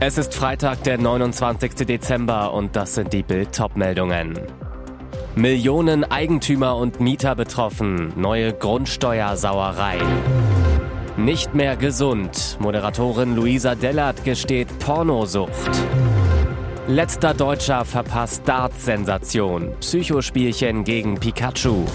Es ist Freitag, der 29. Dezember und das sind die Bild Topmeldungen. Millionen Eigentümer und Mieter betroffen, neue Grundsteuersauerei. Nicht mehr gesund. Moderatorin Luisa Dellert gesteht Pornosucht. Letzter Deutscher verpasst Dart-Sensation. Psychospielchen gegen Pikachu.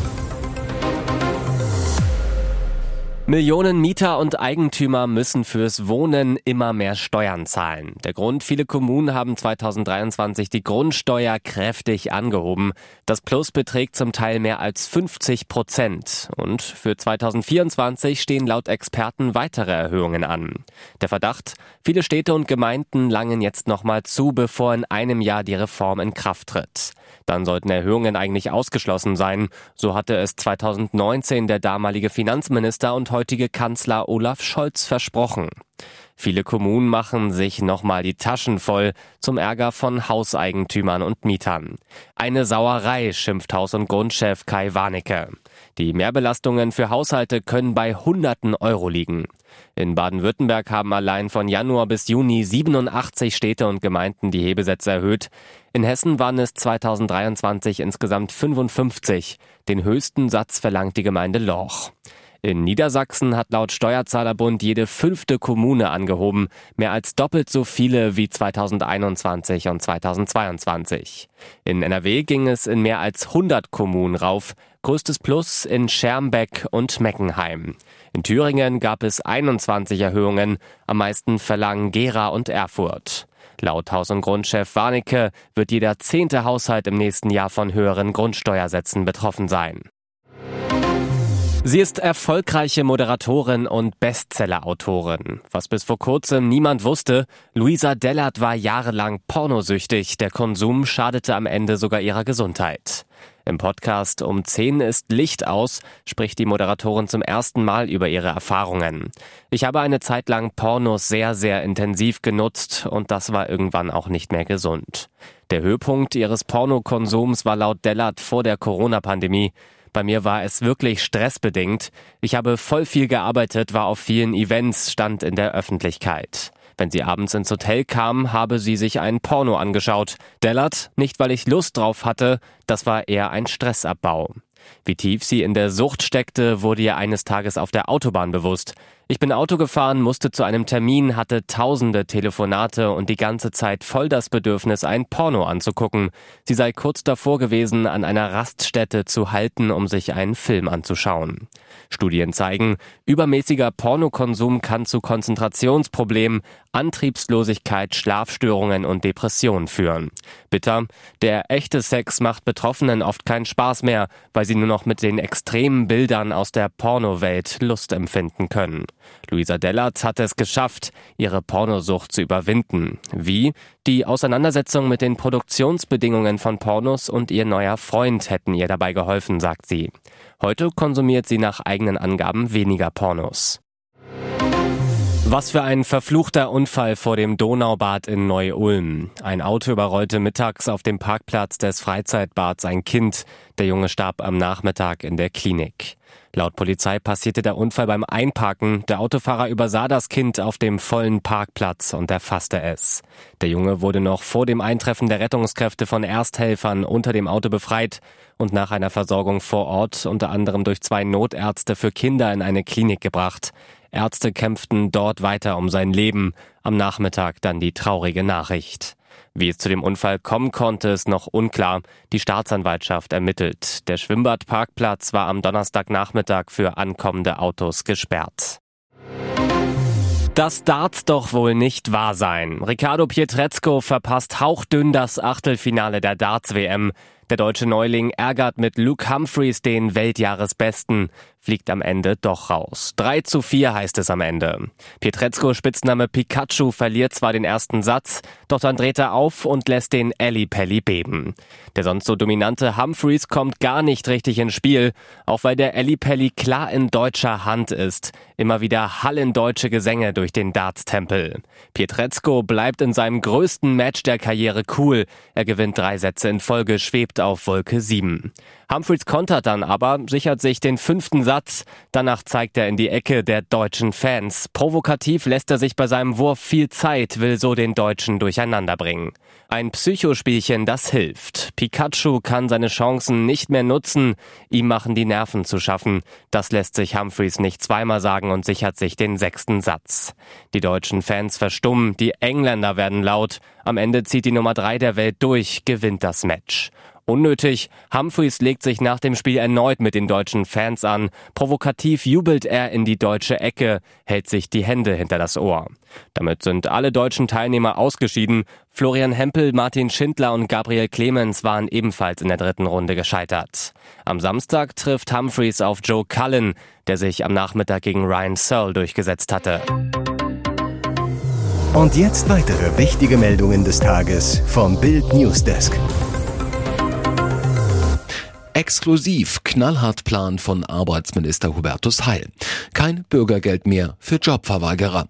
Millionen Mieter und Eigentümer müssen fürs Wohnen immer mehr Steuern zahlen. Der Grund, viele Kommunen haben 2023 die Grundsteuer kräftig angehoben. Das Plus beträgt zum Teil mehr als 50 Prozent. Und für 2024 stehen laut Experten weitere Erhöhungen an. Der Verdacht, viele Städte und Gemeinden langen jetzt nochmal zu, bevor in einem Jahr die Reform in Kraft tritt. Dann sollten Erhöhungen eigentlich ausgeschlossen sein. So hatte es 2019 der damalige Finanzminister und heutige Kanzler Olaf Scholz versprochen. Viele Kommunen machen sich nochmal die Taschen voll zum Ärger von Hauseigentümern und Mietern. Eine Sauerei, schimpft Haus- und Grundchef Kai Warnecke. Die Mehrbelastungen für Haushalte können bei Hunderten Euro liegen. In Baden-Württemberg haben allein von Januar bis Juni 87 Städte und Gemeinden die Hebesätze erhöht. In Hessen waren es 2023 insgesamt 55. Den höchsten Satz verlangt die Gemeinde Lorch. In Niedersachsen hat laut Steuerzahlerbund jede fünfte Kommune angehoben, mehr als doppelt so viele wie 2021 und 2022. In NRW ging es in mehr als 100 Kommunen rauf, größtes Plus in Schermbeck und Meckenheim. In Thüringen gab es 21 Erhöhungen, am meisten verlangen Gera und Erfurt. Laut Haus- und Grundchef Warnecke wird jeder zehnte Haushalt im nächsten Jahr von höheren Grundsteuersätzen betroffen sein. Sie ist erfolgreiche Moderatorin und Bestsellerautorin. Was bis vor kurzem niemand wusste, Luisa Dellert war jahrelang pornosüchtig. Der Konsum schadete am Ende sogar ihrer Gesundheit. Im Podcast Um 10 ist Licht aus spricht die Moderatorin zum ersten Mal über ihre Erfahrungen. Ich habe eine Zeit lang Pornos sehr, sehr intensiv genutzt und das war irgendwann auch nicht mehr gesund. Der Höhepunkt ihres Pornokonsums war laut Dellert vor der Corona-Pandemie. Bei mir war es wirklich stressbedingt. Ich habe voll viel gearbeitet, war auf vielen Events, stand in der Öffentlichkeit. Wenn sie abends ins Hotel kam, habe sie sich ein Porno angeschaut. Dellert, nicht weil ich Lust drauf hatte, das war eher ein Stressabbau. Wie tief sie in der Sucht steckte, wurde ihr eines Tages auf der Autobahn bewusst. Ich bin Auto gefahren, musste zu einem Termin, hatte tausende Telefonate und die ganze Zeit voll das Bedürfnis, ein Porno anzugucken. Sie sei kurz davor gewesen, an einer Raststätte zu halten, um sich einen Film anzuschauen. Studien zeigen, übermäßiger Pornokonsum kann zu Konzentrationsproblemen, Antriebslosigkeit, Schlafstörungen und Depressionen führen. Bitter, der echte Sex macht Betroffenen oft keinen Spaß mehr, weil sie nur noch mit den extremen Bildern aus der Pornowelt Lust empfinden können. Luisa Dellert hat es geschafft, ihre Pornosucht zu überwinden. Wie? Die Auseinandersetzung mit den Produktionsbedingungen von Pornos und ihr neuer Freund hätten ihr dabei geholfen, sagt sie. Heute konsumiert sie nach eigenen Angaben weniger Pornos. Was für ein verfluchter Unfall vor dem Donaubad in Neu-Ulm. Ein Auto überrollte mittags auf dem Parkplatz des Freizeitbads ein Kind. Der Junge starb am Nachmittag in der Klinik. Laut Polizei passierte der Unfall beim Einparken. Der Autofahrer übersah das Kind auf dem vollen Parkplatz und erfasste es. Der Junge wurde noch vor dem Eintreffen der Rettungskräfte von Ersthelfern unter dem Auto befreit und nach einer Versorgung vor Ort unter anderem durch zwei Notärzte für Kinder in eine Klinik gebracht. Ärzte kämpften dort weiter um sein Leben. Am Nachmittag dann die traurige Nachricht. Wie es zu dem Unfall kommen konnte, ist noch unklar. Die Staatsanwaltschaft ermittelt. Der Schwimmbadparkplatz war am Donnerstagnachmittag für ankommende Autos gesperrt. Das darf's doch wohl nicht wahr sein. Riccardo Pietrezco verpasst hauchdünn das Achtelfinale der Darts-WM. Der deutsche Neuling ärgert mit Luke Humphreys den Weltjahresbesten fliegt am Ende doch raus. 3 zu 4 heißt es am Ende. Pietrezco Spitzname Pikachu verliert zwar den ersten Satz, doch dann dreht er auf und lässt den Ellie Pelli beben. Der sonst so dominante Humphreys kommt gar nicht richtig ins Spiel, auch weil der Ellie Pelli klar in deutscher Hand ist. Immer wieder hallen deutsche Gesänge durch den Darts-Tempel. Pietrezco bleibt in seinem größten Match der Karriere cool. Er gewinnt drei Sätze in Folge, schwebt auf Wolke 7. Humphreys kontert dann aber, sichert sich den fünften Satz. Danach zeigt er in die Ecke der deutschen Fans. Provokativ lässt er sich bei seinem Wurf viel Zeit, will so den Deutschen durcheinander bringen. Ein Psychospielchen, das hilft. Pikachu kann seine Chancen nicht mehr nutzen. Ihm machen die Nerven zu schaffen. Das lässt sich Humphreys nicht zweimal sagen und sichert sich den sechsten Satz. Die deutschen Fans verstummen, die Engländer werden laut. Am Ende zieht die Nummer drei der Welt durch, gewinnt das Match. Unnötig. Humphreys legt sich nach dem Spiel erneut mit den deutschen Fans an. Provokativ jubelt er in die deutsche Ecke, hält sich die Hände hinter das Ohr. Damit sind alle deutschen Teilnehmer ausgeschieden. Florian Hempel, Martin Schindler und Gabriel Clemens waren ebenfalls in der dritten Runde gescheitert. Am Samstag trifft Humphreys auf Joe Cullen, der sich am Nachmittag gegen Ryan Searle durchgesetzt hatte. Und jetzt weitere wichtige Meldungen des Tages vom Bild Newsdesk. Exklusiv Knallhartplan von Arbeitsminister Hubertus Heil. Kein Bürgergeld mehr für Jobverweigerer.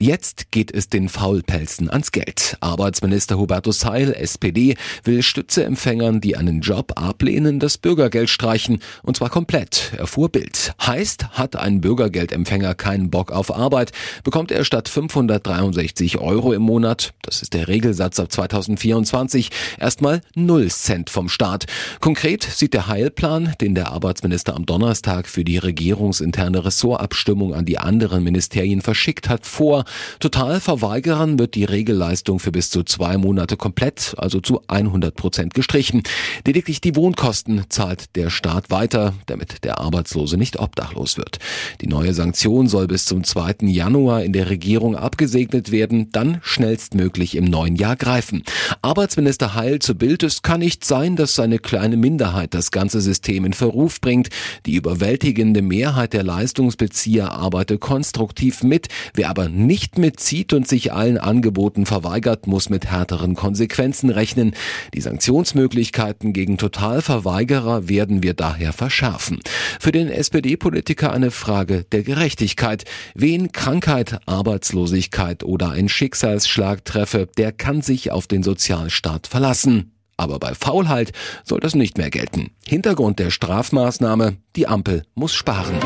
Jetzt geht es den Faulpelzen ans Geld. Arbeitsminister Hubertus Heil, SPD, will Stützeempfängern, die einen Job ablehnen, das Bürgergeld streichen, und zwar komplett, erfuhr Bild. Heißt, hat ein Bürgergeldempfänger keinen Bock auf Arbeit, bekommt er statt 563 Euro im Monat, das ist der Regelsatz ab 2024, erstmal 0 Cent vom Staat. Konkret sieht der Heilplan, den der Arbeitsminister am Donnerstag für die regierungsinterne Ressortabstimmung an die anderen Ministerien verschickt hat, vor, Totalverweigerern wird die Regelleistung für bis zu zwei Monate komplett, also zu 100 Prozent gestrichen. Lediglich die Wohnkosten zahlt der Staat weiter, damit der Arbeitslose nicht obdachlos wird. Die neue Sanktion soll bis zum 2. Januar in der Regierung abgesegnet werden, dann schnellstmöglich im neuen Jahr greifen. Arbeitsminister Heil zu Bild, es kann nicht sein, dass eine kleine Minderheit das ganze System in Verruf bringt. Die überwältigende Mehrheit der Leistungsbezieher arbeite konstruktiv mit. Wer aber nicht nicht mitzieht und sich allen Angeboten verweigert, muss mit härteren Konsequenzen rechnen. Die Sanktionsmöglichkeiten gegen Totalverweigerer werden wir daher verschärfen. Für den SPD-Politiker eine Frage der Gerechtigkeit. Wen Krankheit, Arbeitslosigkeit oder ein Schicksalsschlag treffe, der kann sich auf den Sozialstaat verlassen. Aber bei Faulheit soll das nicht mehr gelten. Hintergrund der Strafmaßnahme, die Ampel muss sparen.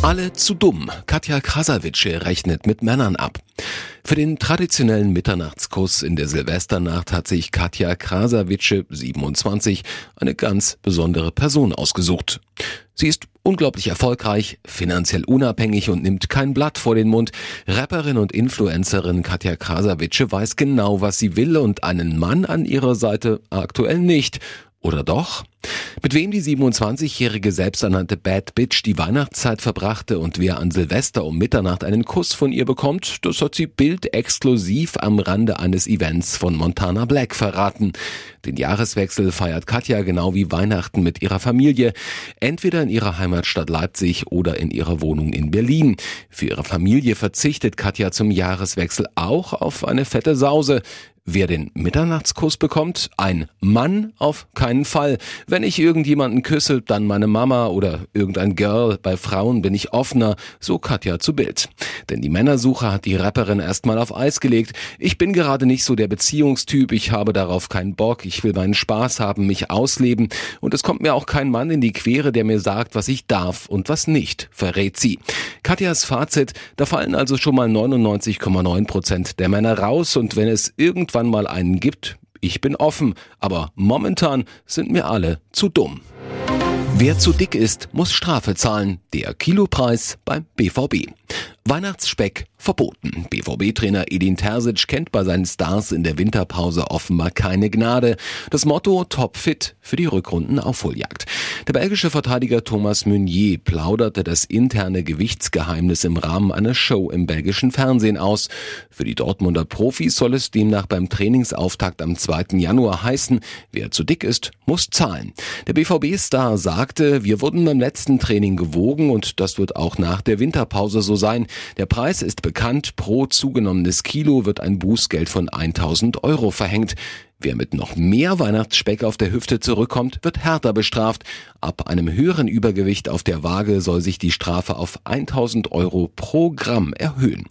Alle zu dumm. Katja Krasavice rechnet mit Männern ab. Für den traditionellen Mitternachtskuss in der Silvesternacht hat sich Katja Krasavice, 27, eine ganz besondere Person ausgesucht. Sie ist unglaublich erfolgreich, finanziell unabhängig und nimmt kein Blatt vor den Mund. Rapperin und Influencerin Katja Krasavice weiß genau, was sie will und einen Mann an ihrer Seite aktuell nicht. Oder doch? Mit wem die 27-jährige selbsternannte Bad Bitch die Weihnachtszeit verbrachte und wer an Silvester um Mitternacht einen Kuss von ihr bekommt, das hat sie Bild exklusiv am Rande eines Events von Montana Black verraten. Den Jahreswechsel feiert Katja genau wie Weihnachten mit ihrer Familie, entweder in ihrer Heimatstadt Leipzig oder in ihrer Wohnung in Berlin. Für ihre Familie verzichtet Katja zum Jahreswechsel auch auf eine fette Sause. Wer den Mitternachtskuss bekommt? Ein Mann auf keinen Fall. Wenn ich irgendjemanden küsse, dann meine Mama oder irgendein Girl. Bei Frauen bin ich offener, so Katja zu Bild. Denn die Männersuche hat die Rapperin erstmal auf Eis gelegt. Ich bin gerade nicht so der Beziehungstyp, ich habe darauf keinen Bock, ich will meinen Spaß haben, mich ausleben und es kommt mir auch kein Mann in die Quere, der mir sagt, was ich darf und was nicht, verrät sie. Katjas Fazit, da fallen also schon mal 99,9 Prozent der Männer raus und wenn es irgendwann irgendwann mal einen gibt, ich bin offen, aber momentan sind mir alle zu dumm. Wer zu dick ist, muss Strafe zahlen. Der Kilopreis beim BVB. Weihnachtsspeck verboten. BVB-Trainer Edin Terzic kennt bei seinen Stars in der Winterpause offenbar keine Gnade. Das Motto topfit für die Rückrunden-Aufholjagd. Der belgische Verteidiger Thomas Meunier plauderte das interne Gewichtsgeheimnis im Rahmen einer Show im belgischen Fernsehen aus. Für die Dortmunder Profis soll es demnach beim Trainingsauftakt am 2. Januar heißen, wer zu dick ist, muss zahlen. Der BVB-Star sagte, wir wurden beim letzten Training gewogen und das wird auch nach der Winterpause so sein. Der Preis ist bekannt, pro zugenommenes Kilo wird ein Bußgeld von 1000 Euro verhängt. Wer mit noch mehr Weihnachtsspeck auf der Hüfte zurückkommt, wird härter bestraft. Ab einem höheren Übergewicht auf der Waage soll sich die Strafe auf 1000 Euro pro Gramm erhöhen.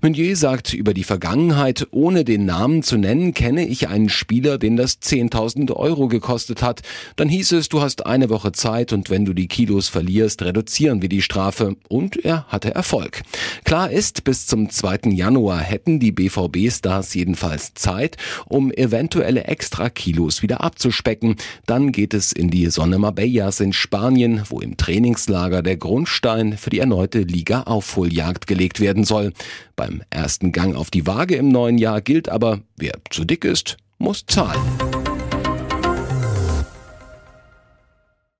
Meunier sagt über die Vergangenheit, ohne den Namen zu nennen, kenne ich einen Spieler, den das 10.000 Euro gekostet hat. Dann hieß es, du hast eine Woche Zeit und wenn du die Kilos verlierst, reduzieren wir die Strafe. Und er hatte Erfolg. Klar ist, bis zum 2. Januar hätten die BVB-Stars jedenfalls Zeit, um eventuell eventuelle Extra-Kilos wieder abzuspecken. Dann geht es in die Sonne Marbellas in Spanien, wo im Trainingslager der Grundstein für die erneute Liga-Aufholjagd gelegt werden soll. Beim ersten Gang auf die Waage im neuen Jahr gilt aber, wer zu dick ist, muss zahlen.